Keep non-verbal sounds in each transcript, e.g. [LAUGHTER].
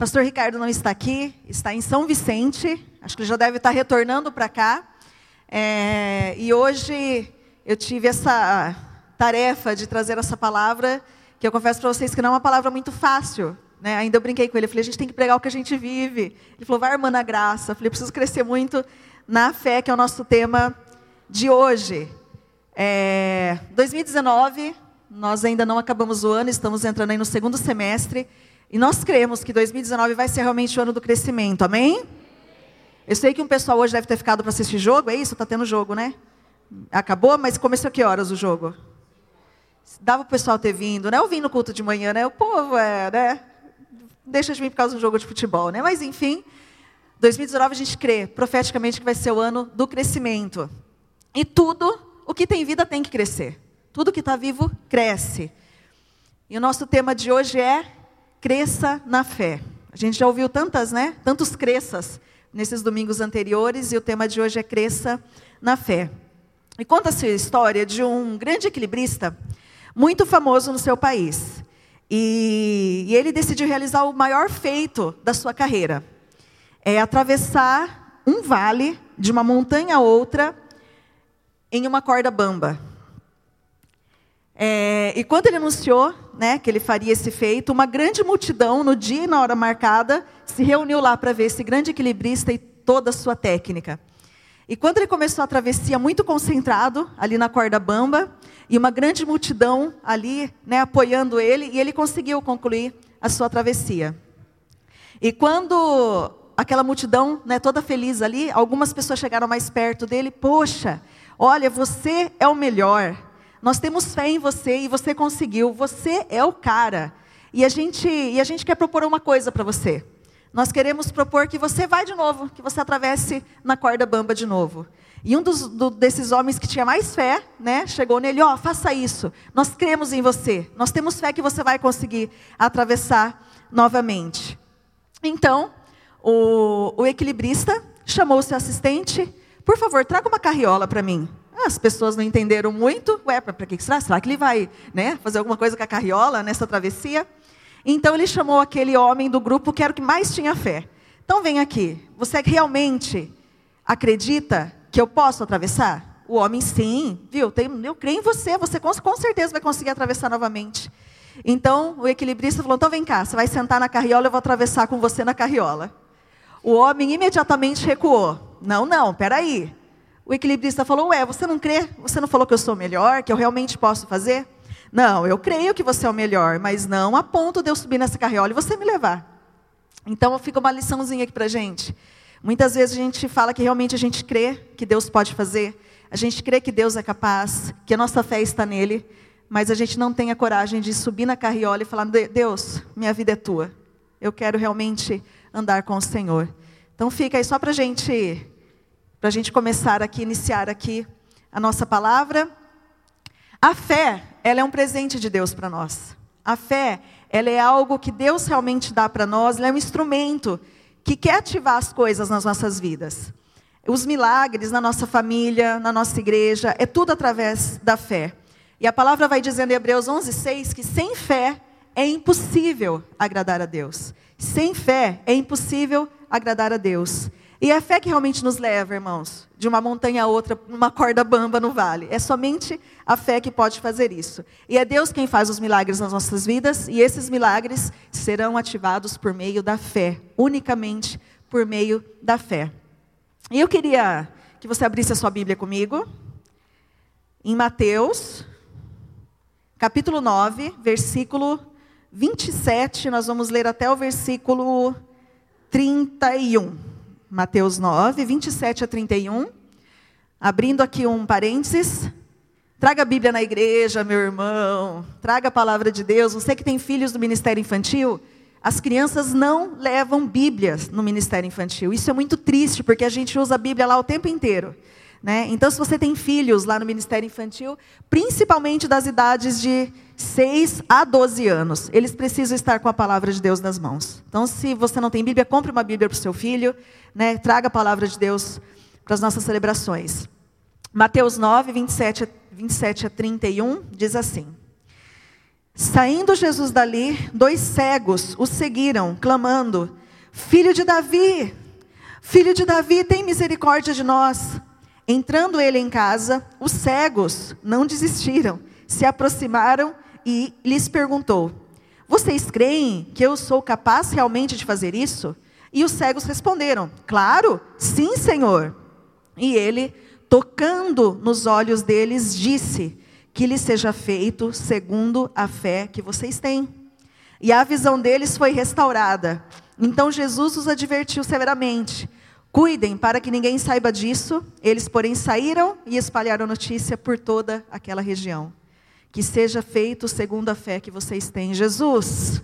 Pastor Ricardo não está aqui, está em São Vicente. Acho que ele já deve estar retornando para cá. É, e hoje eu tive essa tarefa de trazer essa palavra, que eu confesso para vocês que não é uma palavra muito fácil. Né? Ainda eu brinquei com ele, eu falei, a gente tem que pregar o que a gente vive. Ele falou, vai, irmã, na graça. Eu falei, preciso crescer muito na fé, que é o nosso tema de hoje. É, 2019, nós ainda não acabamos o ano, estamos entrando aí no segundo semestre. E nós cremos que 2019 vai ser realmente o ano do crescimento, amém? Eu sei que um pessoal hoje deve ter ficado para assistir jogo, é isso? Está tendo jogo, né? Acabou, mas começou que horas o jogo? Dava o pessoal ter vindo, né? Eu vim no culto de manhã, né? O povo é, né? Deixa de vir por causa do jogo de futebol, né? Mas enfim, 2019 a gente crê profeticamente que vai ser o ano do crescimento. E tudo o que tem vida tem que crescer. Tudo que está vivo cresce. E o nosso tema de hoje é cresça na fé. A gente já ouviu tantas, né? Tantos cresças nesses domingos anteriores e o tema de hoje é cresça na fé. E conta-se a história de um grande equilibrista muito famoso no seu país. E, e, ele decidiu realizar o maior feito da sua carreira. É atravessar um vale de uma montanha a outra em uma corda bamba. É, e quando ele anunciou né, que ele faria esse feito, uma grande multidão, no dia e na hora marcada, se reuniu lá para ver esse grande equilibrista e toda a sua técnica. E quando ele começou a travessia, muito concentrado, ali na corda bamba, e uma grande multidão ali né, apoiando ele, e ele conseguiu concluir a sua travessia. E quando aquela multidão, né, toda feliz ali, algumas pessoas chegaram mais perto dele, poxa, olha, você é o melhor. Nós temos fé em você e você conseguiu. Você é o cara. E a gente, e a gente quer propor uma coisa para você. Nós queremos propor que você vá de novo, que você atravesse na corda bamba de novo. E um dos, do, desses homens que tinha mais fé, né, chegou nele, ó, oh, faça isso. Nós cremos em você. Nós temos fé que você vai conseguir atravessar novamente. Então, o, o equilibrista chamou o seu assistente, por favor, traga uma carriola para mim. As pessoas não entenderam muito. Ué, para que será? Será que ele vai né, fazer alguma coisa com a carriola nessa travessia? Então ele chamou aquele homem do grupo que era o que mais tinha fé. Então vem aqui. Você realmente acredita que eu posso atravessar? O homem, sim, viu? eu creio em você, você com, certeza vai conseguir atravessar novamente. Então o equilibrista falou: então vem cá, você vai sentar na carriola, eu vou atravessar com você na carriola. O homem imediatamente recuou. Não, não, peraí. O equilibrista falou: Ué, você não crê? Você não falou que eu sou melhor, que eu realmente posso fazer? Não, eu creio que você é o melhor, mas não a ponto de eu subir nessa carriola e você me levar. Então fica uma liçãozinha aqui para gente. Muitas vezes a gente fala que realmente a gente crê que Deus pode fazer, a gente crê que Deus é capaz, que a nossa fé está nele, mas a gente não tem a coragem de subir na carriola e falar: Deus, minha vida é tua. Eu quero realmente andar com o Senhor. Então fica aí só para a gente para a gente começar aqui, iniciar aqui a nossa palavra. A fé, ela é um presente de Deus para nós. A fé, ela é algo que Deus realmente dá para nós, ela é um instrumento que quer ativar as coisas nas nossas vidas. Os milagres na nossa família, na nossa igreja, é tudo através da fé. E a palavra vai dizendo em Hebreus 11:6 que sem fé é impossível agradar a Deus. Sem fé é impossível agradar a Deus. E é a fé que realmente nos leva, irmãos, de uma montanha a outra, numa corda bamba no vale. É somente a fé que pode fazer isso. E é Deus quem faz os milagres nas nossas vidas, e esses milagres serão ativados por meio da fé, unicamente por meio da fé. E eu queria que você abrisse a sua Bíblia comigo, em Mateus, capítulo 9, versículo 27, nós vamos ler até o versículo 31. Mateus 9, 27 a 31. Abrindo aqui um parênteses. Traga a Bíblia na igreja, meu irmão. Traga a palavra de Deus. Você que tem filhos do ministério infantil, as crianças não levam Bíblias no ministério infantil. Isso é muito triste, porque a gente usa a Bíblia lá o tempo inteiro. Né? Então, se você tem filhos lá no Ministério Infantil, principalmente das idades de 6 a 12 anos, eles precisam estar com a palavra de Deus nas mãos. Então, se você não tem Bíblia, compre uma Bíblia para o seu filho, né? traga a palavra de Deus para as nossas celebrações. Mateus 9, 27 a, 27 a 31 diz assim: Saindo Jesus dali, dois cegos o seguiram, clamando: Filho de Davi, filho de Davi, tem misericórdia de nós. Entrando ele em casa, os cegos não desistiram, se aproximaram e lhes perguntou: Vocês creem que eu sou capaz realmente de fazer isso? E os cegos responderam: Claro, sim, Senhor. E ele, tocando nos olhos deles, disse: Que lhe seja feito segundo a fé que vocês têm. E a visão deles foi restaurada. Então Jesus os advertiu severamente: Cuidem para que ninguém saiba disso. Eles, porém, saíram e espalharam notícia por toda aquela região. Que seja feito segundo a fé que vocês têm. Jesus,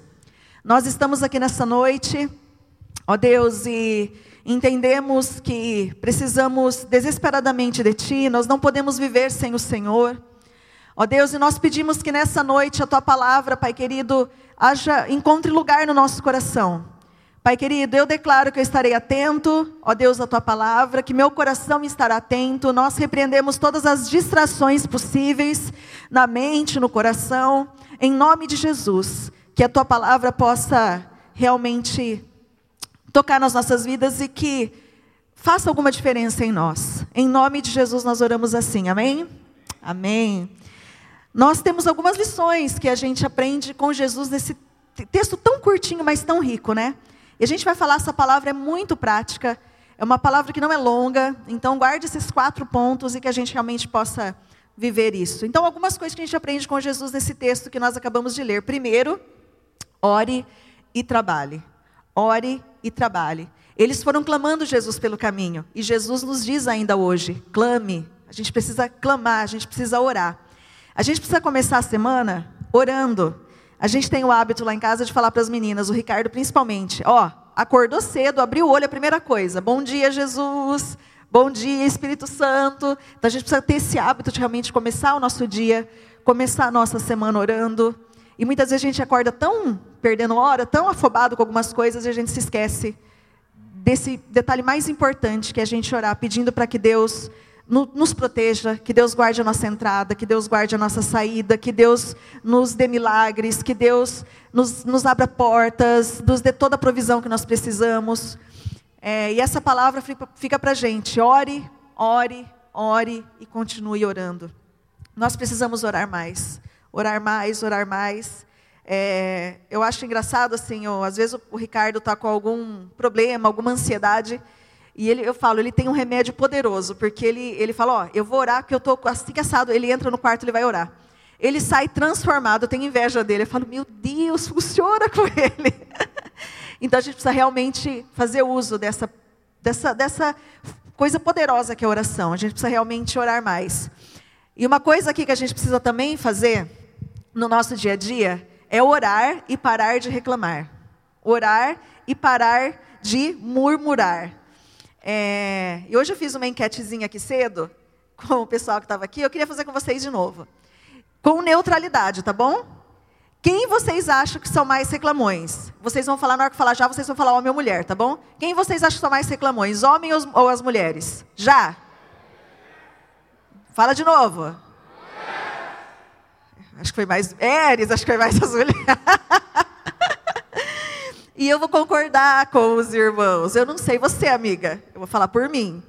nós estamos aqui nessa noite, ó Deus, e entendemos que precisamos desesperadamente de Ti, nós não podemos viver sem o Senhor. Ó Deus, e nós pedimos que nessa noite a Tua palavra, Pai querido, haja, encontre lugar no nosso coração. Pai querido, eu declaro que eu estarei atento, ó Deus, à tua palavra, que meu coração estará atento. Nós repreendemos todas as distrações possíveis na mente, no coração, em nome de Jesus. Que a tua palavra possa realmente tocar nas nossas vidas e que faça alguma diferença em nós. Em nome de Jesus nós oramos assim, amém? Amém. Nós temos algumas lições que a gente aprende com Jesus nesse texto tão curtinho, mas tão rico, né? E a gente vai falar, essa palavra é muito prática, é uma palavra que não é longa, então guarde esses quatro pontos e que a gente realmente possa viver isso. Então, algumas coisas que a gente aprende com Jesus nesse texto que nós acabamos de ler. Primeiro, ore e trabalhe. Ore e trabalhe. Eles foram clamando Jesus pelo caminho, e Jesus nos diz ainda hoje: clame. A gente precisa clamar, a gente precisa orar. A gente precisa começar a semana orando. A gente tem o hábito lá em casa de falar para as meninas, o Ricardo principalmente, ó, acordou cedo, abriu o olho, a primeira coisa, bom dia Jesus, bom dia Espírito Santo. Então a gente precisa ter esse hábito de realmente começar o nosso dia, começar a nossa semana orando. E muitas vezes a gente acorda tão perdendo hora, tão afobado com algumas coisas, e a gente se esquece desse detalhe mais importante, que é a gente orar, pedindo para que Deus nos proteja, que Deus guarde a nossa entrada, que Deus guarde a nossa saída, que Deus nos dê milagres, que Deus nos, nos abra portas, nos dê toda a provisão que nós precisamos. É, e essa palavra fica, para a gente: ore, ore, ore e continue orando. Nós precisamos orar mais, orar mais, orar mais. É, eu acho engraçado assim, ó, às vezes o, o Ricardo está com algum problema, alguma ansiedade. E ele, eu falo, ele tem um remédio poderoso, porque ele, ele fala, ó, eu vou orar, porque eu estou assim que assado. Ele entra no quarto, ele vai orar. Ele sai transformado, eu tenho inveja dele. Eu falo, meu Deus, funciona com [LAUGHS] ele. então a gente precisa realmente fazer uso dessa, dessa, dessa coisa poderosa que é a oração. A gente precisa realmente orar mais. E uma coisa aqui que a gente precisa também fazer no nosso dia a dia é orar e parar de reclamar. Orar e parar de murmurar. É, e hoje eu fiz uma enquetezinha aqui cedo, [LAUGHS] com o pessoal que estava aqui, eu queria fazer com vocês de novo. Com neutralidade, tá bom? Quem vocês acham que são mais reclamões? Vocês vão falar, na hora que falar já, vocês vão falar homem ou mulher, tá bom? Quem vocês acham que são mais reclamões, homem ou, as mulheres? Já? Fala de novo. Acho que foi mais Eres, acho que foi mais [LAUGHS] as mulheres. E eu vou concordar com os irmãos. Eu não sei você, amiga. Eu vou falar por mim.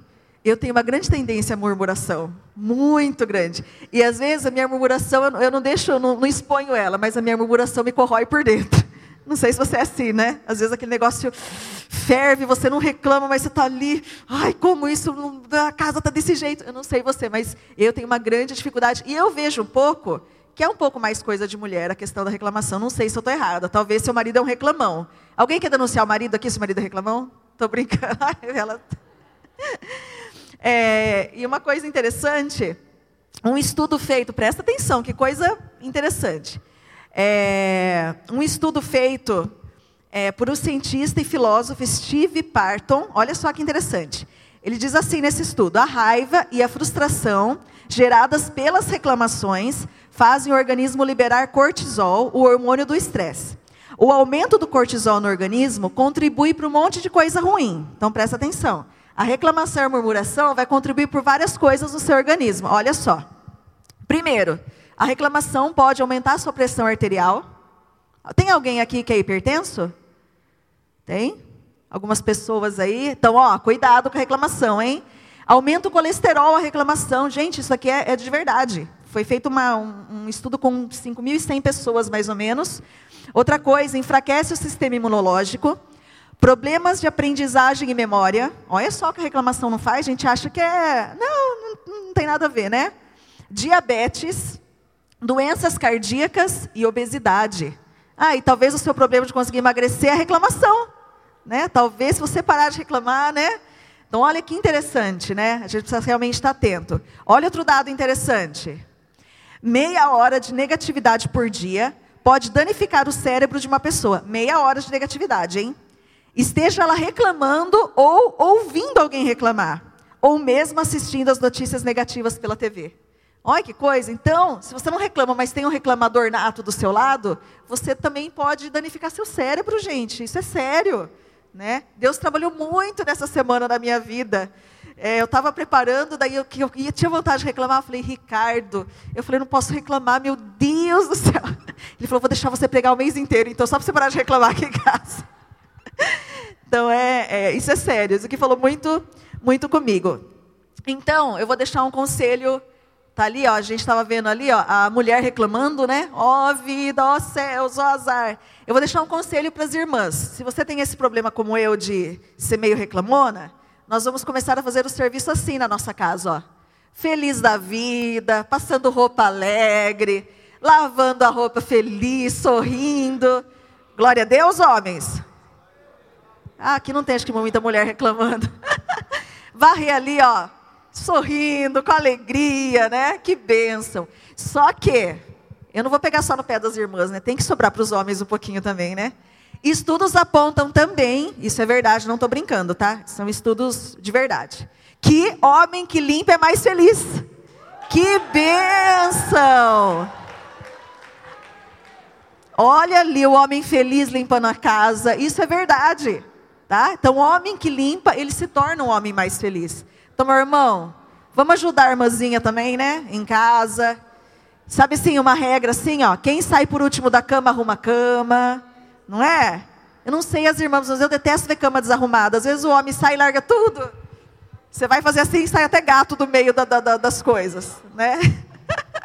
Eu tenho uma grande tendência à murmuração, muito grande. E às vezes a minha murmuração, eu não deixo, eu não, não exponho ela, mas a minha murmuração me corrói por dentro. [LAUGHS] Não sei se você é assim, né? Às vezes aquele negócio ferve, você não reclama, mas você está ali. Ai, como isso, a casa está desse jeito. Eu não sei você, mas eu tenho uma grande dificuldade. E eu vejo um pouco que é um pouco mais coisa de mulher a questão da reclamação. Não sei se eu estou errada. Talvez seu marido é um reclamão. Alguém quer denunciar o marido aqui se o marido é reclamão? Estou brincando. [LAUGHS] Ela... É, e uma coisa interessante, um estudo feito, presta atenção, que coisa interessante. É, um estudo feito é, por um cientista e filósofo Steve Parton, olha só que interessante. Ele diz assim nesse estudo: a raiva e a frustração geradas pelas reclamações fazem o organismo liberar cortisol, o hormônio do estresse. O aumento do cortisol no organismo contribui para um monte de coisa ruim. Então presta atenção. A reclamação e a murmuração vai contribuir por várias coisas no seu organismo. Olha só. Primeiro, A reclamação pode aumentar a sua pressão arterial. Tem alguém aqui que é hipertenso? Tem? Algumas pessoas aí. Então, ó, cuidado com a reclamação, hein? Aumenta o colesterol, a reclamação. Gente, isso aqui é, é de verdade. Foi feito uma, um, um, estudo com 5.100 pessoas, mais ou menos. Outra coisa, enfraquece o sistema imunológico. Problemas de aprendizagem e memória. Olha só que a reclamação não faz. A gente acha que é. Não, não, não tem nada a ver, né? Diabetes, doenças cardíacas e obesidade. Ah, e talvez o seu problema de conseguir emagrecer é a reclamação. Né? Talvez se você parar de reclamar, né? Então, olha que interessante, né? A gente precisa realmente estar atento. Olha outro dado interessante. Meia hora de negatividade por dia pode danificar o cérebro de uma pessoa. Meia hora de negatividade, hein? Esteja ela reclamando ou ouvindo alguém reclamar, ou mesmo assistindo as notícias negativas pela TV. Olha que coisa. Então, se você não reclama, mas tem um reclamador nato do seu lado, você também pode danificar seu cérebro, gente. Isso é sério. Né? Deus trabalhou muito nessa semana na minha vida. É, eu estava preparando, daí eu, eu, eu, tinha vontade de reclamar. Eu falei, Ricardo, eu falei, não posso reclamar, meu Deus do céu. [LAUGHS] Ele falou, vou deixar você pregar o mês inteiro, então só para você parar de reclamar aqui em casa. [LAUGHS] Então, é, é, isso é sério, isso aqui falou muito, muito comigo. Então, eu vou deixar um conselho, tá ali, ó, a gente estava vendo ali, ó, a mulher reclamando, né? Ó oh, vida, ó oh, céus, ó oh, azar. Eu vou deixar um conselho para as irmãs. Se você tem esse problema como eu de ser meio reclamona, nós vamos começar a fazer o serviço assim na nossa casa, ó. Feliz da vida, passando roupa alegre, lavando a roupa feliz, sorrindo. Glória a Deus, homens. Ah, aqui não tem acho que muita mulher reclamando. [LAUGHS] Varre ali, ó, sorrindo, com alegria, né? Que bênção. Só que, eu não vou pegar só no pé das irmãs, né? Tem que sobrar para os homens um pouquinho também, né? Estudos apontam também, isso é verdade, não estou brincando, tá? São estudos de verdade. Que homem que limpa é mais feliz. Que bênção! Olha ali o homem feliz limpando a casa, isso é verdade. Tá? Então, o homem que limpa, ele se torna um homem mais feliz. Então, meu irmão, vamos ajudar a irmãzinha também, né? Em casa. Sabe assim, uma regra assim, ó. Quem sai por último da cama, arruma a cama. Não é? Eu não sei as irmãs, mas eu detesto ver cama desarrumada. Às vezes o homem sai e larga tudo. Você vai fazer assim e sai até gato do meio da, da, das coisas, né?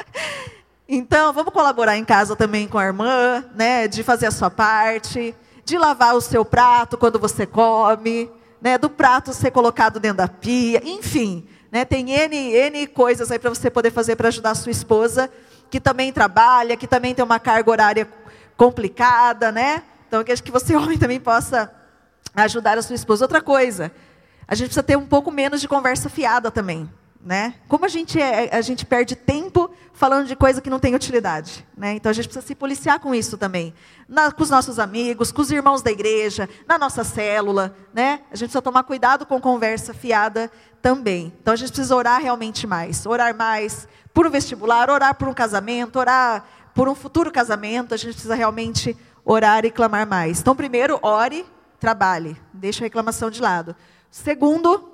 [LAUGHS] então, vamos colaborar em casa também com a irmã, né? De fazer a sua parte, de lavar o seu prato quando você come, né? Do prato ser colocado dentro da pia, enfim, né? Tem N, N coisas aí para você poder fazer para ajudar a sua esposa, que também trabalha, que também tem uma carga horária complicada, né? Então, eu acho que você, [LAUGHS] homem, também possa ajudar a sua esposa. Outra coisa, a gente precisa ter um pouco menos de conversa fiada também. Né? Como a gente, é, a gente perde tempo falando de coisa que não tem utilidade. Né? Então a gente precisa se policiar com isso também. Na, com os nossos amigos, com os irmãos da igreja, na nossa célula. Né? A gente precisa tomar cuidado com conversa fiada também. Então a gente precisa orar realmente mais. Orar mais por um vestibular, orar por um casamento, orar por um futuro casamento. A gente precisa realmente orar e clamar mais. Então, primeiro, ore, trabalhe, deixe a reclamação de lado. Segundo,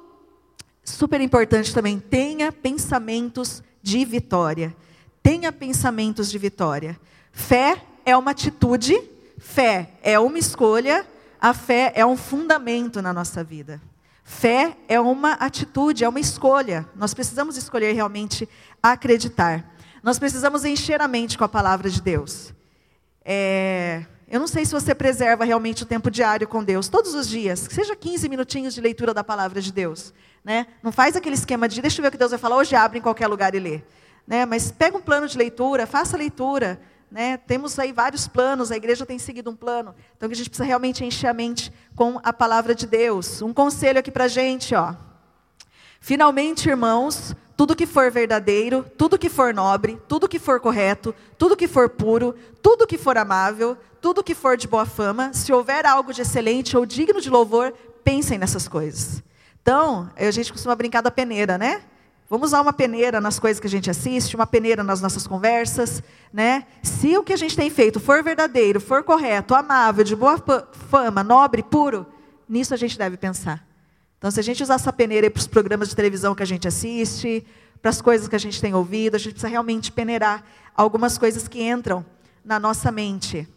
super importante também, tenha pensamentos de vitória. Tenha pensamentos de vitória. Fé é uma atitude, fé é uma escolha, a fé é um fundamento na nossa vida. Fé é uma atitude, é uma escolha. Nós precisamos escolher realmente acreditar. Nós precisamos encher a mente com a palavra de Deus. É, eu não sei se você preserva realmente o tempo diário com Deus, todos os dias, seja 15 minutinhos de leitura da palavra de Deus. Né? Não faz aquele esquema de, deixa eu ver o que Deus vai falar, hoje abre em qualquer lugar e lê. Né? Mas pega um plano de leitura, faça a leitura. Né? Temos aí vários planos, a igreja tem seguido um plano. Então a gente precisa realmente encher a mente com a palavra de Deus. Um conselho aqui para a gente, ó. Finalmente, irmãos, tudo que for verdadeiro, tudo que for nobre, tudo que for correto, tudo que for puro, tudo que for amável, tudo que for de boa fama, se houver algo de excelente ou digno de louvor, pensem nessas coisas. Então, a gente costuma brincar da peneira, né? Vamos usar uma peneira nas coisas que a gente assiste, uma peneira nas nossas conversas, né? Se o que a gente tem feito for verdadeiro, for correto, amável, de boa fama, nobre, puro, nisso a gente deve pensar. Então, se a gente usar essa peneira para os programas de televisão que a gente assiste, para as coisas que a gente tem ouvido, a gente precisa realmente peneirar algumas coisas que entram na nossa mente.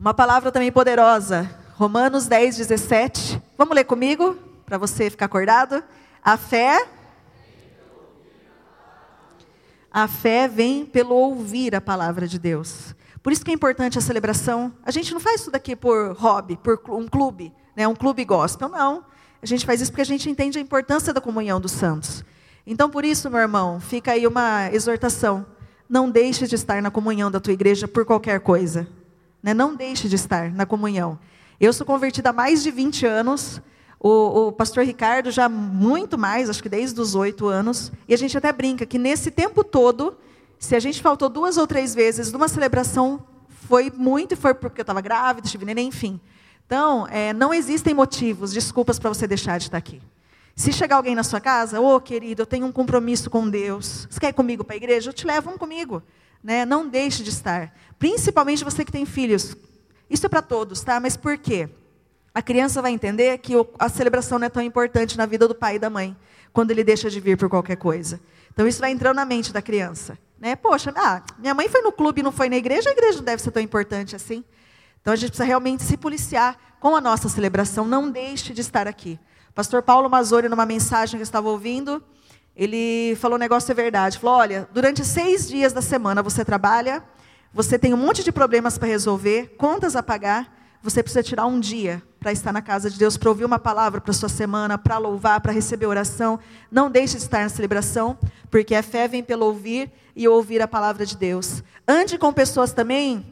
Uma palavra também poderosa, Romanos 10, 17. Vamos ler comigo, para você ficar acordado? A fé. A fé vem pelo ouvir a palavra de Deus. Por isso que é importante a celebração. A gente não faz isso daqui por hobby, por um clube, né, um clube gospel, não. A gente faz isso porque a gente entende a importância da comunhão dos santos. Então, por isso, meu irmão, fica aí uma exortação. Não deixe de estar na comunhão da tua igreja por qualquer coisa. Né? Não deixe de estar na comunhão. Eu sou convertida há mais de 20 anos. O, o, pastor Ricardo já muito mais, acho que desde os oito anos. E a gente até brinca que nesse tempo todo, se a gente faltou duas ou três vezes numa celebração, foi muito, e foi porque eu estava grávida, tive neném, enfim. Então, é, não existem motivos, desculpas para você deixar de estar aqui. Se chegar alguém na sua casa, ô oh, querido, eu tenho um compromisso com Deus. Você quer ir comigo para a igreja? Eu te levo, vamos comigo. Né? Não deixe de estar. Principalmente você que tem filhos. Isso é para todos, tá? Mas por quê? A criança vai entender que a celebração não é tão importante na vida do pai e da mãe, quando ele deixa de vir por qualquer coisa. Então isso vai entrando na mente da criança. Né? Poxa, ah, minha mãe foi no clube e não foi na igreja, a igreja não deve ser tão importante assim. Então a gente precisa realmente se policiar com a nossa celebração. Não deixe de estar aqui. Pastor Paulo Mazori, numa mensagem que eu estava ouvindo, ele falou um negócio é verdade. Falou: olha, durante seis dias da semana você trabalha, você tem um monte de problemas para resolver, contas a pagar, você precisa tirar um dia para estar na casa de Deus, para ouvir uma palavra para sua semana, para louvar, para receber oração. Não deixe de estar na celebração, porque a fé vem pelo ouvir e ouvir a palavra de Deus. Ande com pessoas também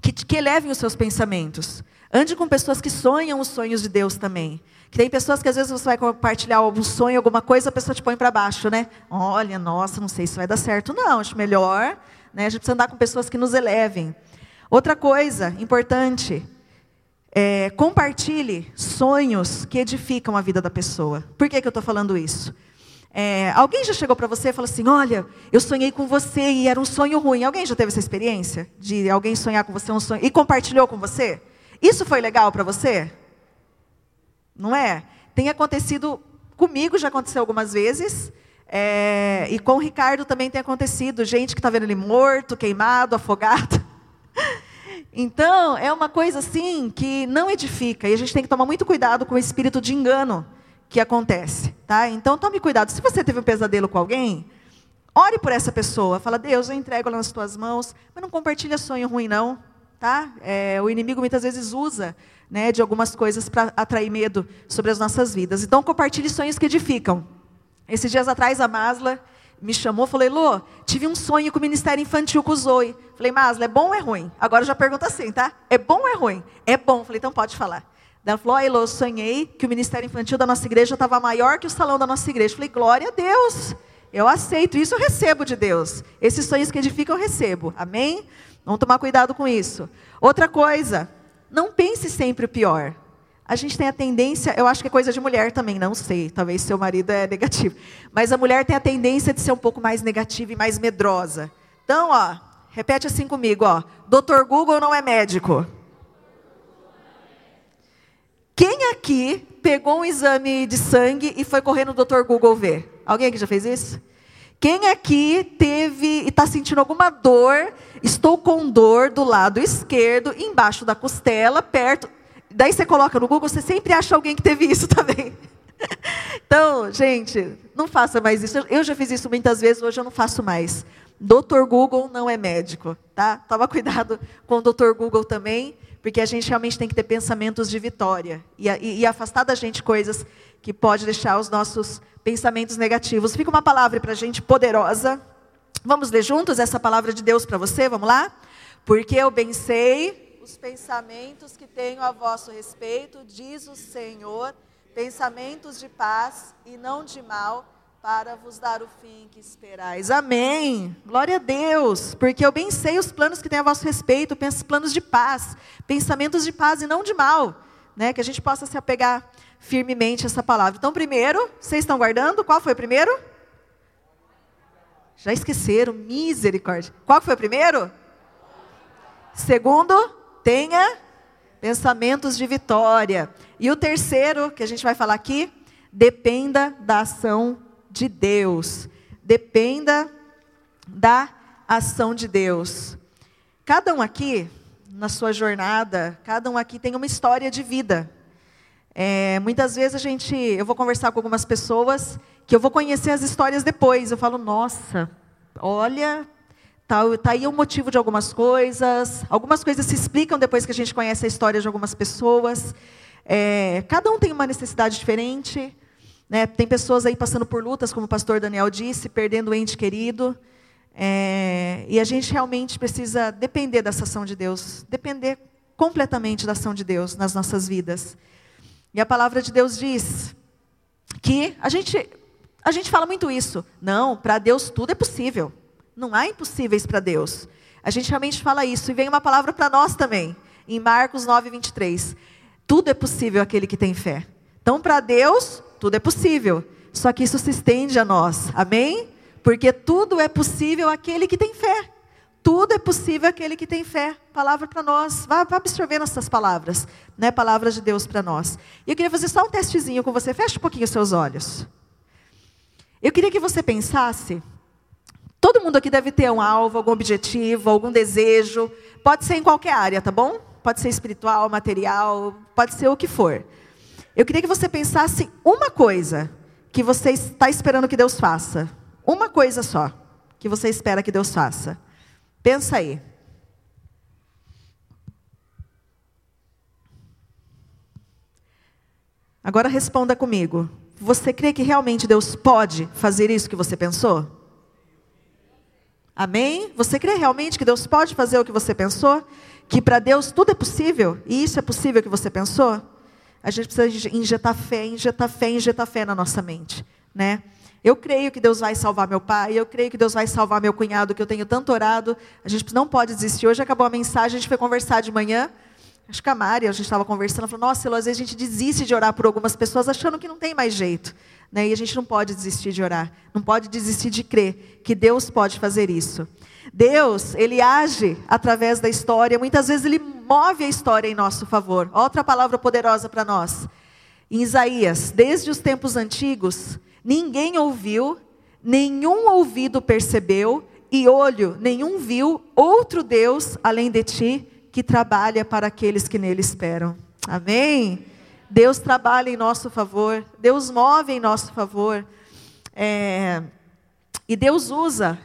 que, que elevem os seus pensamentos. Ande com pessoas que sonham os sonhos de Deus também. Que tem pessoas que às vezes você vai compartilhar algum sonho, alguma coisa, a pessoa te põe para baixo, né? Olha, nossa, não sei se vai dar certo, não. Acho melhor, né? A gente precisa andar com pessoas que nos elevem. Outra coisa importante, é, compartilhe sonhos que edificam a vida da pessoa. Por que, que eu estou falando isso? É, alguém já chegou para você e falou assim: Olha, eu sonhei com você e era um sonho ruim. Alguém já teve essa experiência? De alguém sonhar com você um sonho e compartilhou com você? Isso foi legal para você? Não é? Tem acontecido comigo, já aconteceu algumas vezes. É, e com o Ricardo também tem acontecido. Gente que está vendo ele morto, queimado, afogado. [LAUGHS] Então, é uma coisa assim que não edifica. E a gente tem que tomar muito cuidado com o espírito de engano que acontece. Tá? Então, tome cuidado. Se você teve um pesadelo com alguém, ore por essa pessoa. Fala, Deus, eu entrego ela nas tuas mãos. Mas não compartilha sonho ruim, não. Tá? É, o inimigo muitas vezes usa né, de algumas coisas para atrair medo sobre as nossas vidas. Então, compartilhe sonhos que edificam. Esses dias atrás, a Masla me chamou, falei, Lô, tive um sonho com o Ministério Infantil com o Zoe. Falei, Masla, é bom ou é ruim? Agora já pergunta assim, tá? É bom ou é ruim? É bom. Falei, então pode falar. Ela falou, Oi, Lô, sonhei que o Ministério Infantil da nossa igreja estava maior que o salão da nossa igreja. Falei, glória a Deus. Eu aceito, isso eu recebo de Deus. Esses sonhos que edificam eu recebo. Amém? Vamos tomar cuidado com isso. Outra coisa, não pense sempre o pior. A gente tem a tendência, eu acho que é coisa de mulher também, não sei, talvez seu marido é [LAUGHS] negativo. Mas a mulher tem a tendência de ser um pouco mais negativa e mais medrosa. Então, ó, repete assim comigo, ó. Doutor Google não é médico. Quem aqui pegou um exame de sangue e foi correr no Dr. Google ver? Alguém aqui já fez isso? Quem aqui teve e está sentindo alguma dor? Estou com dor do lado esquerdo, embaixo da costela, perto. Daí você coloca no Google, você sempre acha alguém que teve isso [LAUGHS] também. Então, gente, não faça mais isso. Eu já fiz isso muitas vezes, hoje eu não faço mais. Doutor Google não é médico, tá? Toma cuidado com o Doutor Google também, porque a gente realmente tem que ter pensamentos de vitória e, e, e afastar da gente coisas que pode deixar os nossos pensamentos negativos. Fica uma palavra para a gente poderosa. Vamos ler juntos essa palavra de Deus para você? Vamos lá? Porque eu bem sei os pensamentos que tenho a vosso respeito, diz o Senhor, pensamentos de paz e não de mal, para vos dar o fim que esperais. Amém. Glória a Deus. Porque eu bem sei os planos que tenho a vosso respeito, planos de paz, pensamentos de paz e não de mal, né? Que a gente possa se apegar firmemente essa palavra. Então, primeiro, vocês estão guardando? Qual foi o primeiro? Já esqueceram, misericórdia. Qual foi o primeiro? Segundo, tenha pensamentos de vitória. E o terceiro, que a gente vai falar aqui, dependa da ação de Deus. Dependa da ação de Deus. Cada um aqui, na sua jornada, cada um aqui tem uma história de vida. É, muitas vezes a gente, eu vou conversar com algumas pessoas que eu vou conhecer as histórias depois. Eu falo, nossa, olha, tá, tá aí o motivo de algumas coisas. Algumas coisas se explicam depois que a gente conhece a história de algumas pessoas. É, cada um tem uma necessidade diferente. Né? Tem pessoas aí passando por lutas, como o pastor Daniel disse, perdendo o ente querido. É, e a gente realmente precisa depender dessa ação de Deus, depender completamente da ação de Deus nas nossas vidas. E a palavra de Deus diz que a gente, a gente fala muito isso. Não, para Deus tudo é possível. Não há impossíveis para Deus. A gente realmente fala isso. E vem uma palavra para nós também, em Marcos 9, 23. Tudo é possível aquele que tem fé. Então, para Deus, tudo é possível. Só que isso se estende a nós. Amém? Porque tudo é possível aquele que tem fé. Tudo é possível aquele que tem fé. Palavra para nós. Vá, vá absorvendo essas palavras. Né? Palavras de Deus para nós. E eu queria fazer só um testezinho com você. Feche um pouquinho os seus olhos. Eu queria que você pensasse. Todo mundo aqui deve ter um alvo, algum objetivo, algum desejo. Pode ser em qualquer área, tá bom? Pode ser espiritual, material, pode ser o que for. Eu queria que você pensasse uma coisa que você está esperando que Deus faça. Uma coisa só que você espera que Deus faça. Pensa aí. Agora responda comigo. Você crê que realmente Deus pode fazer isso que você pensou? Amém? Você crê realmente que Deus pode fazer o que você pensou? Que para Deus tudo é possível? E isso é possível que você pensou? A gente precisa injetar fé, injetar fé, injetar fé na nossa mente, né? Eu creio que Deus vai salvar meu pai, eu creio que Deus vai salvar meu cunhado, que eu tenho tanto orado. A gente não pode desistir. Hoje acabou a mensagem, a gente foi conversar de manhã. Acho que a Mari, a gente estava conversando, falou: Nossa, às vezes a gente desiste de orar por algumas pessoas achando que não tem mais jeito. Né? E a gente não pode desistir de orar, não pode desistir de crer que Deus pode fazer isso. Deus, ele age através da história, muitas vezes ele move a história em nosso favor. Outra palavra poderosa para nós. Em Isaías, desde os tempos antigos, ninguém ouviu, nenhum ouvido percebeu, e olho nenhum viu outro Deus além de ti, que trabalha para aqueles que nele esperam. Amém? Deus trabalha em nosso favor, Deus move em nosso favor. É, e Deus usa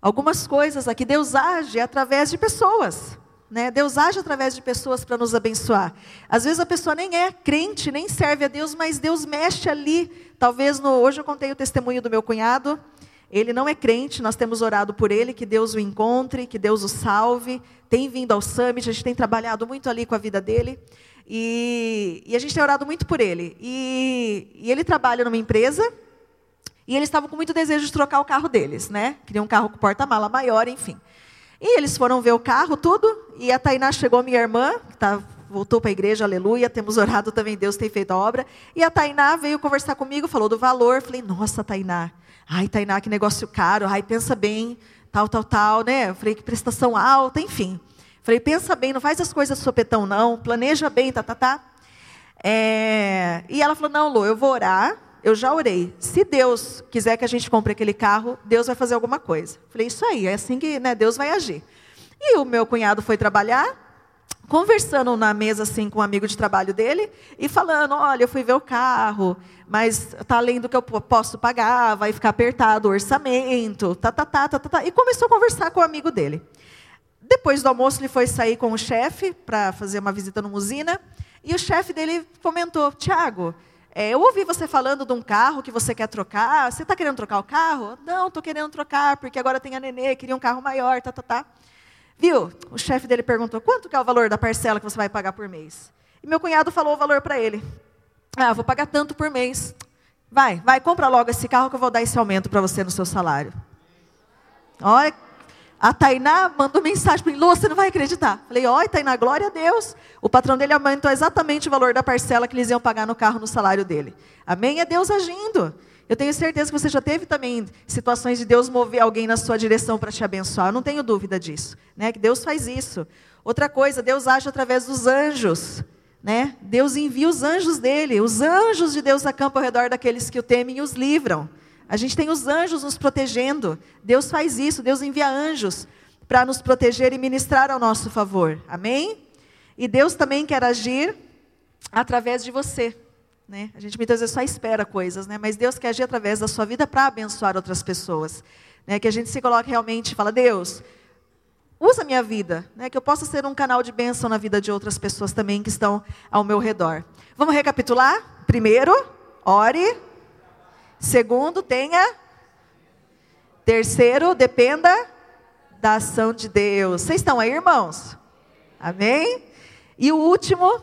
algumas coisas aqui. Deus age através de pessoas. Né? Deus age através de pessoas para nos abençoar. Às vezes a pessoa nem é crente, nem serve a Deus, mas Deus mexe ali. Talvez no, hoje eu contei o testemunho do meu cunhado. Ele não é crente, nós temos orado por ele, que Deus o encontre, que Deus o salve. Tem vindo ao Summit, a gente tem trabalhado muito ali com a vida dele. E, e a gente tem orado muito por ele. E, e ele trabalha numa empresa e eles estavam com muito desejo de trocar o carro deles, né? Queriam um carro com porta-mala maior, enfim. E eles foram ver o carro, tudo, e a Tainá chegou, minha irmã, que tá, voltou para a igreja, aleluia, temos orado também, Deus tem feito a obra. E a Tainá veio conversar comigo, falou do valor. Falei, nossa, Tainá, ai, Tainá, que negócio caro, ai, pensa bem, tal, tal, tal, né? Falei, que prestação alta, enfim. Falei, pensa bem, não faz as coisas sopetão, não, planeja bem, tá, tá, tá. É... E ela falou, não, Lu, eu vou orar, eu já orei. Se Deus quiser que a gente compre aquele carro, Deus vai fazer alguma coisa. Falei, isso aí, é assim que né, Deus vai agir. E o meu cunhado foi trabalhar, conversando na mesa assim com um amigo de trabalho dele e falando, olha, eu fui ver o carro, mas está além do que eu posso pagar, vai ficar apertado o orçamento, tá, tá, tá, tá, tá, tá. E começou a conversar com o amigo dele. Depois do almoço, ele foi sair com o chefe para fazer uma visita numa usina, e o chefe dele comentou, Tiago, é, eu ouvi você falando de um carro que você quer trocar. Você está querendo trocar o carro? Não, estou querendo trocar, porque agora tem a nenê, queria um carro maior, tá, tá, tá. Viu? O chefe dele perguntou, quanto que é o valor da parcela que você vai pagar por mês? E meu cunhado falou o valor para ele. Ah, vou pagar tanto por mês. Vai, vai, compra logo esse carro que eu vou dar esse aumento para você no seu salário. Olha a Tainá mandou mensagem para mim, Lô, você não vai acreditar. Falei, oi, Tainá, glória a Deus. O patrão dele aumentou exatamente o valor da parcela que eles iam pagar no carro, no salário dele. Amém? É Deus agindo. Eu tenho certeza que você já teve também situações de Deus mover alguém na sua direção para te abençoar. Eu não tenho dúvida disso. Né? Que Deus faz isso. Outra coisa, Deus age através dos anjos. Né? Deus envia os anjos dele. Os anjos de Deus acampam ao redor daqueles que o temem e os livram. A gente tem os anjos nos protegendo. Deus faz isso. Deus envia anjos para nos proteger e ministrar ao nosso favor. Amém? E Deus também quer agir através de você. Né? A gente muitas vezes só espera coisas, né? mas Deus quer agir através da sua vida para abençoar outras pessoas. Né? Que a gente se coloque realmente e fala, Deus, usa a minha vida, né? que eu possa ser um canal de bênção na vida de outras pessoas também que estão ao meu redor. Vamos recapitular? Primeiro, ore. Segundo, tenha. Terceiro, dependa da ação de Deus. Vocês estão aí, irmãos? Amém? E o último,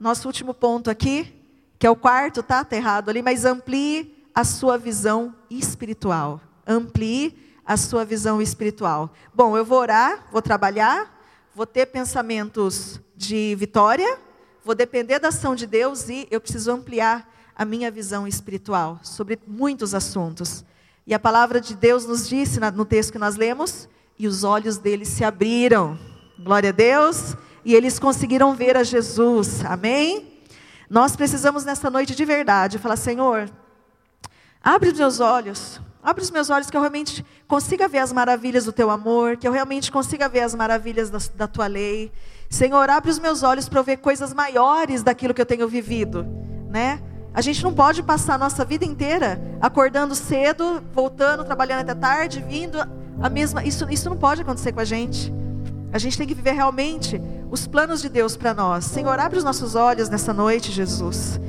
nosso último ponto aqui, que é o quarto, tá? Está errado ali, mas amplie a sua visão espiritual. Amplie a sua visão espiritual. Bom, eu vou orar, vou trabalhar, vou ter pensamentos de vitória, vou depender da ação de Deus e eu preciso ampliar a minha visão espiritual sobre muitos assuntos. E a palavra de Deus nos disse no texto que nós lemos, e os olhos deles se abriram. Glória a Deus. E eles conseguiram ver a Jesus. Amém? Nós precisamos nessa noite de verdade falar: Senhor, abre os meus olhos, abre os meus olhos que eu realmente consiga ver as maravilhas do teu amor, que eu realmente consiga ver as maravilhas da, da tua lei. Senhor, abre os meus olhos para eu ver coisas maiores daquilo que eu tenho vivido, né? A gente não pode passar a nossa vida inteira acordando cedo, voltando, trabalhando até tarde, vindo a mesma. Isso, isso não pode acontecer com a gente. A gente tem que viver realmente os planos de Deus para nós. Senhor, abre os nossos olhos nessa noite, Jesus.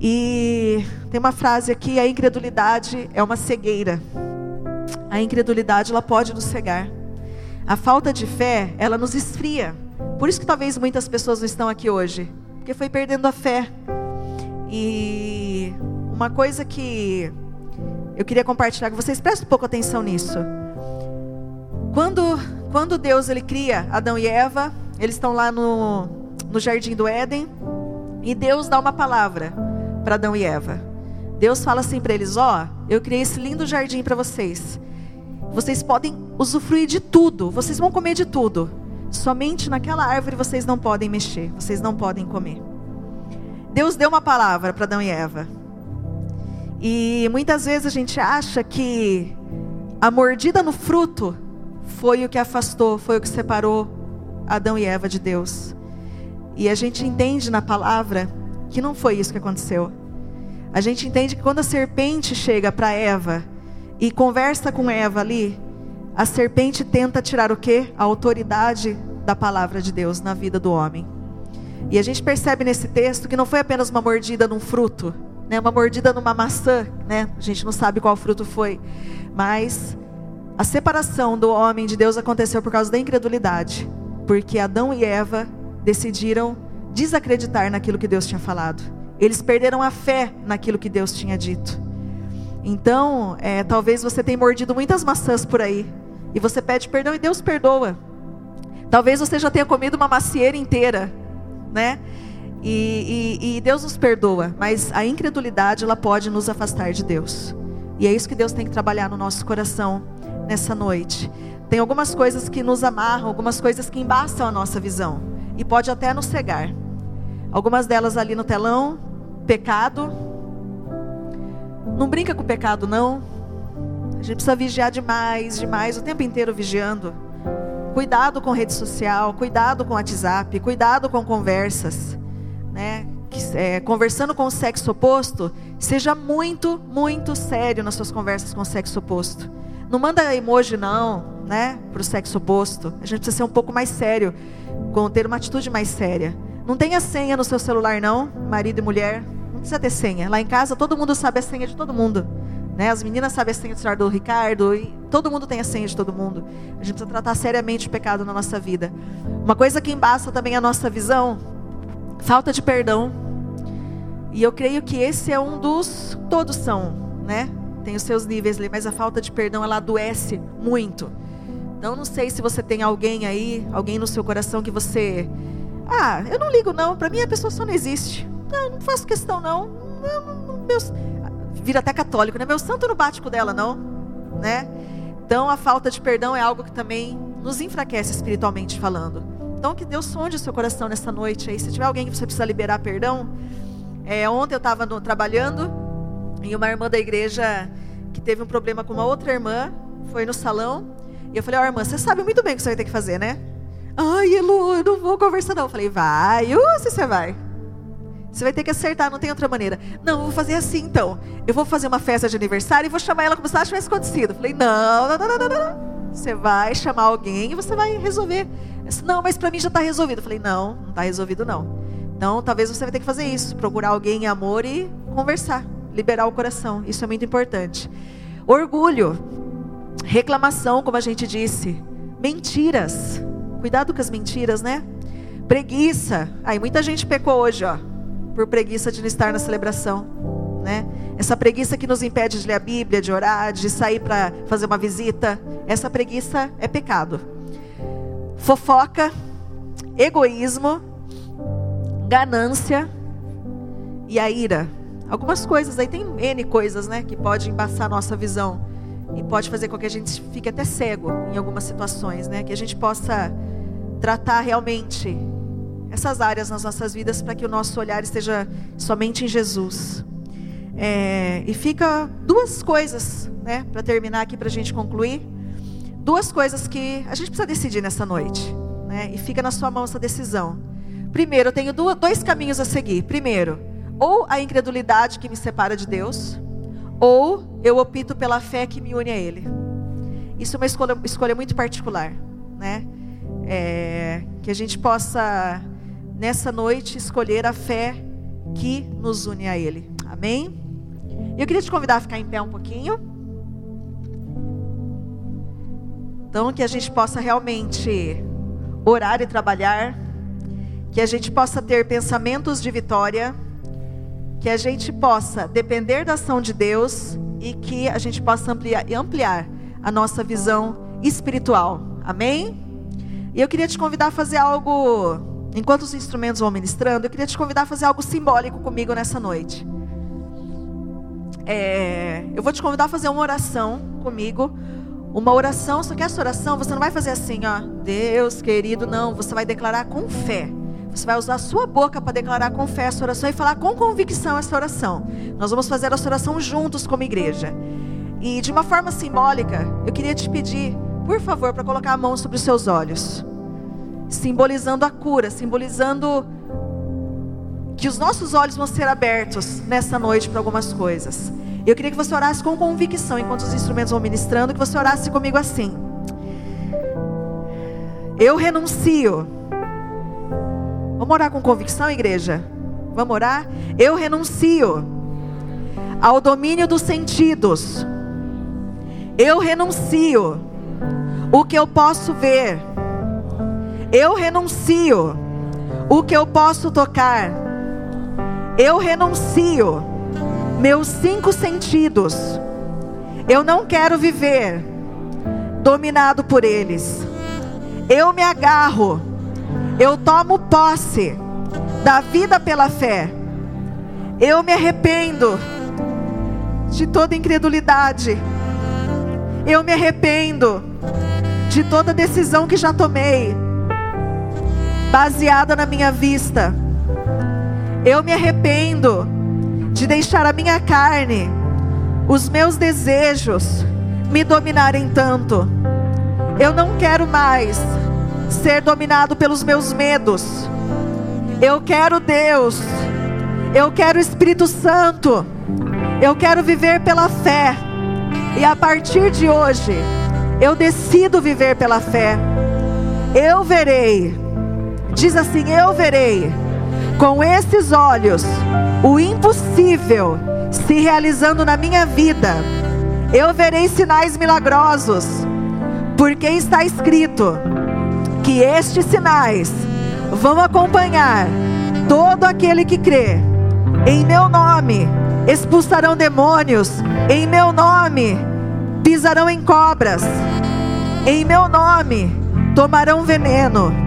E tem uma frase aqui: a incredulidade é uma cegueira. A incredulidade ela pode nos cegar. A falta de fé, ela nos esfria. Por isso que talvez muitas pessoas não estão aqui hoje, porque foi perdendo a fé. E uma coisa que eu queria compartilhar com vocês, prestem um pouco atenção nisso. Quando quando Deus ele cria Adão e Eva, eles estão lá no, no jardim do Éden, e Deus dá uma palavra para Adão e Eva. Deus fala assim para eles: Ó, oh, eu criei esse lindo jardim para vocês. Vocês podem usufruir de tudo, vocês vão comer de tudo. Somente naquela árvore vocês não podem mexer, vocês não podem comer. Deus deu uma palavra para Adão e Eva. E muitas vezes a gente acha que a mordida no fruto foi o que afastou, foi o que separou Adão e Eva de Deus. E a gente entende na palavra que não foi isso que aconteceu. A gente entende que quando a serpente chega para Eva e conversa com Eva ali, a serpente tenta tirar o quê? A autoridade da palavra de Deus na vida do homem. E a gente percebe nesse texto que não foi apenas uma mordida num fruto, né? Uma mordida numa maçã, né? A gente não sabe qual fruto foi, mas a separação do homem de Deus aconteceu por causa da incredulidade, porque Adão e Eva decidiram desacreditar naquilo que Deus tinha falado. Eles perderam a fé naquilo que Deus tinha dito. Então, é, talvez você tenha mordido muitas maçãs por aí e você pede perdão e Deus perdoa. Talvez você já tenha comido uma macieira inteira, né? E, e, e Deus nos perdoa, mas a incredulidade ela pode nos afastar de Deus. E é isso que Deus tem que trabalhar no nosso coração nessa noite. Tem algumas coisas que nos amarram, algumas coisas que embaçam a nossa visão e pode até nos cegar. Algumas delas ali no telão, pecado. Não brinca com o pecado não. A gente precisa vigiar demais, demais, o tempo inteiro vigiando. Cuidado com rede social, cuidado com WhatsApp, cuidado com conversas, né? É, conversando com o sexo oposto, seja muito, muito sério nas suas conversas com o sexo oposto. Não manda emoji não, né, para o sexo oposto. A gente precisa ser um pouco mais sério, com ter uma atitude mais séria. Não tenha senha no seu celular não, marido e mulher. Não precisa ter senha. Lá em casa todo mundo sabe a senha de todo mundo. Né? As meninas sabem a senha do celular do Ricardo e todo mundo tem a senha de todo mundo. A gente precisa tratar seriamente o pecado na nossa vida. Uma coisa que embaça também a nossa visão, falta de perdão. E eu creio que esse é um dos, todos são, né? tem os seus níveis ali, mas a falta de perdão ela adoece muito. Então não sei se você tem alguém aí, alguém no seu coração que você, ah, eu não ligo não, para mim a pessoa só não existe. Não, não faço questão não. Meus, vira até católico, né? Meu santo não bate com dela não, né? Então a falta de perdão é algo que também nos enfraquece espiritualmente falando. Então que Deus sonde o seu coração nessa noite aí. Se tiver alguém que você precisa liberar perdão, é, ontem eu estava trabalhando e uma irmã da igreja que teve um problema com uma outra irmã foi no salão e eu falei, ó oh, irmã, você sabe muito bem o que você vai ter que fazer, né? Ai, Elu, eu não vou conversar não. Eu falei, vai, uh, se você vai. Você vai ter que acertar, não tem outra maneira. Não, eu vou fazer assim então. Eu vou fazer uma festa de aniversário e vou chamar ela como se nada tivesse acontecido. Falei, não, não, não, não, não. Você vai chamar alguém e você vai resolver. Disse, não, mas para mim já está resolvido. Falei, não, não está resolvido não. Então, talvez você vai ter que fazer isso, procurar alguém em amor e conversar, liberar o coração. Isso é muito importante. Orgulho, reclamação, como a gente disse, mentiras. Cuidado com as mentiras, né? Preguiça. Aí muita gente pecou hoje, ó, por preguiça de não estar na celebração, né? Essa preguiça que nos impede de ler a Bíblia, de orar, de sair para fazer uma visita, essa preguiça é pecado. Fofoca, egoísmo, ganância e a ira. Algumas coisas aí, tem N coisas, né, que pode embaçar nossa visão e pode fazer com que a gente fique até cego em algumas situações, né, que a gente possa tratar realmente essas áreas nas nossas vidas para que o nosso olhar esteja somente em Jesus. É, e fica duas coisas, né, para terminar aqui para a gente concluir. Duas coisas que a gente precisa decidir nessa noite, né, e fica na sua mão essa decisão. Primeiro, eu tenho dois caminhos a seguir. Primeiro, ou a incredulidade que me separa de Deus, ou eu opto pela fé que me une a Ele. Isso é uma escolha, escolha muito particular, né? É, que a gente possa nessa noite escolher a fé que nos une a Ele. Amém? Eu queria te convidar a ficar em pé um pouquinho. Então, que a gente possa realmente orar e trabalhar que a gente possa ter pensamentos de vitória, que a gente possa depender da ação de Deus e que a gente possa ampliar, ampliar a nossa visão espiritual. Amém? E eu queria te convidar a fazer algo, enquanto os instrumentos vão ministrando, eu queria te convidar a fazer algo simbólico comigo nessa noite. É, eu vou te convidar a fazer uma oração comigo. Uma oração, só que essa oração você não vai fazer assim, ó, Deus querido, não, você vai declarar com fé. Você vai usar a sua boca para declarar com fé essa oração e falar com convicção essa oração. Nós vamos fazer essa oração juntos como igreja. E de uma forma simbólica, eu queria te pedir, por favor, para colocar a mão sobre os seus olhos, simbolizando a cura, simbolizando que os nossos olhos vão ser abertos nessa noite para algumas coisas. Eu queria que você orasse com convicção enquanto os instrumentos vão ministrando, que você orasse comigo assim. Eu renuncio Vamos orar com convicção, igreja? Vamos orar? Eu renuncio ao domínio dos sentidos. Eu renuncio o que eu posso ver. Eu renuncio o que eu posso tocar. Eu renuncio meus cinco sentidos. Eu não quero viver dominado por eles. Eu me agarro eu tomo posse da vida pela fé. Eu me arrependo de toda incredulidade. Eu me arrependo de toda decisão que já tomei, baseada na minha vista. Eu me arrependo de deixar a minha carne, os meus desejos me dominarem tanto. Eu não quero mais ser dominado pelos meus medos. Eu quero Deus. Eu quero o Espírito Santo. Eu quero viver pela fé. E a partir de hoje, eu decido viver pela fé. Eu verei. Diz assim: Eu verei com esses olhos o impossível se realizando na minha vida. Eu verei sinais milagrosos, porque está escrito: que estes sinais vão acompanhar todo aquele que crê. Em meu nome expulsarão demônios, em meu nome pisarão em cobras, em meu nome tomarão veneno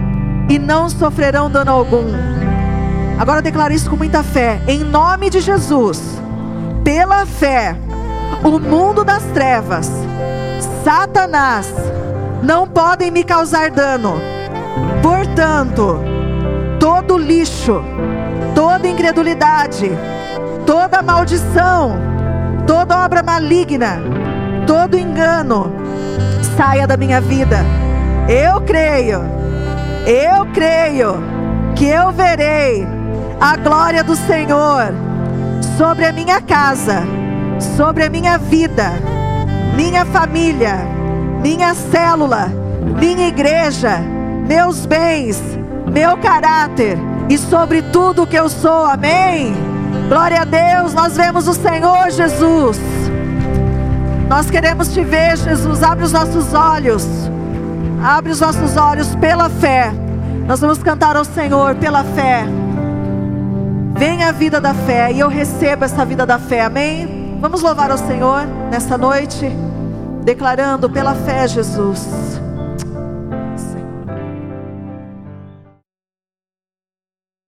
e não sofrerão dano algum. Agora declaro isso com muita fé, em nome de Jesus, pela fé, o mundo das trevas, Satanás, não podem me causar dano. Portanto, todo lixo, toda incredulidade, toda maldição, toda obra maligna, todo engano, saia da minha vida. Eu creio, eu creio que eu verei a glória do Senhor sobre a minha casa, sobre a minha vida, minha família, minha célula, minha igreja, meus bens, meu caráter e sobre tudo que eu sou. Amém. Glória a Deus, nós vemos o Senhor Jesus. Nós queremos te ver, Jesus. Abre os nossos olhos. Abre os nossos olhos pela fé. Nós vamos cantar ao Senhor pela fé. Venha a vida da fé e eu recebo essa vida da fé. Amém? Vamos louvar ao Senhor nessa noite, declarando pela fé, Jesus.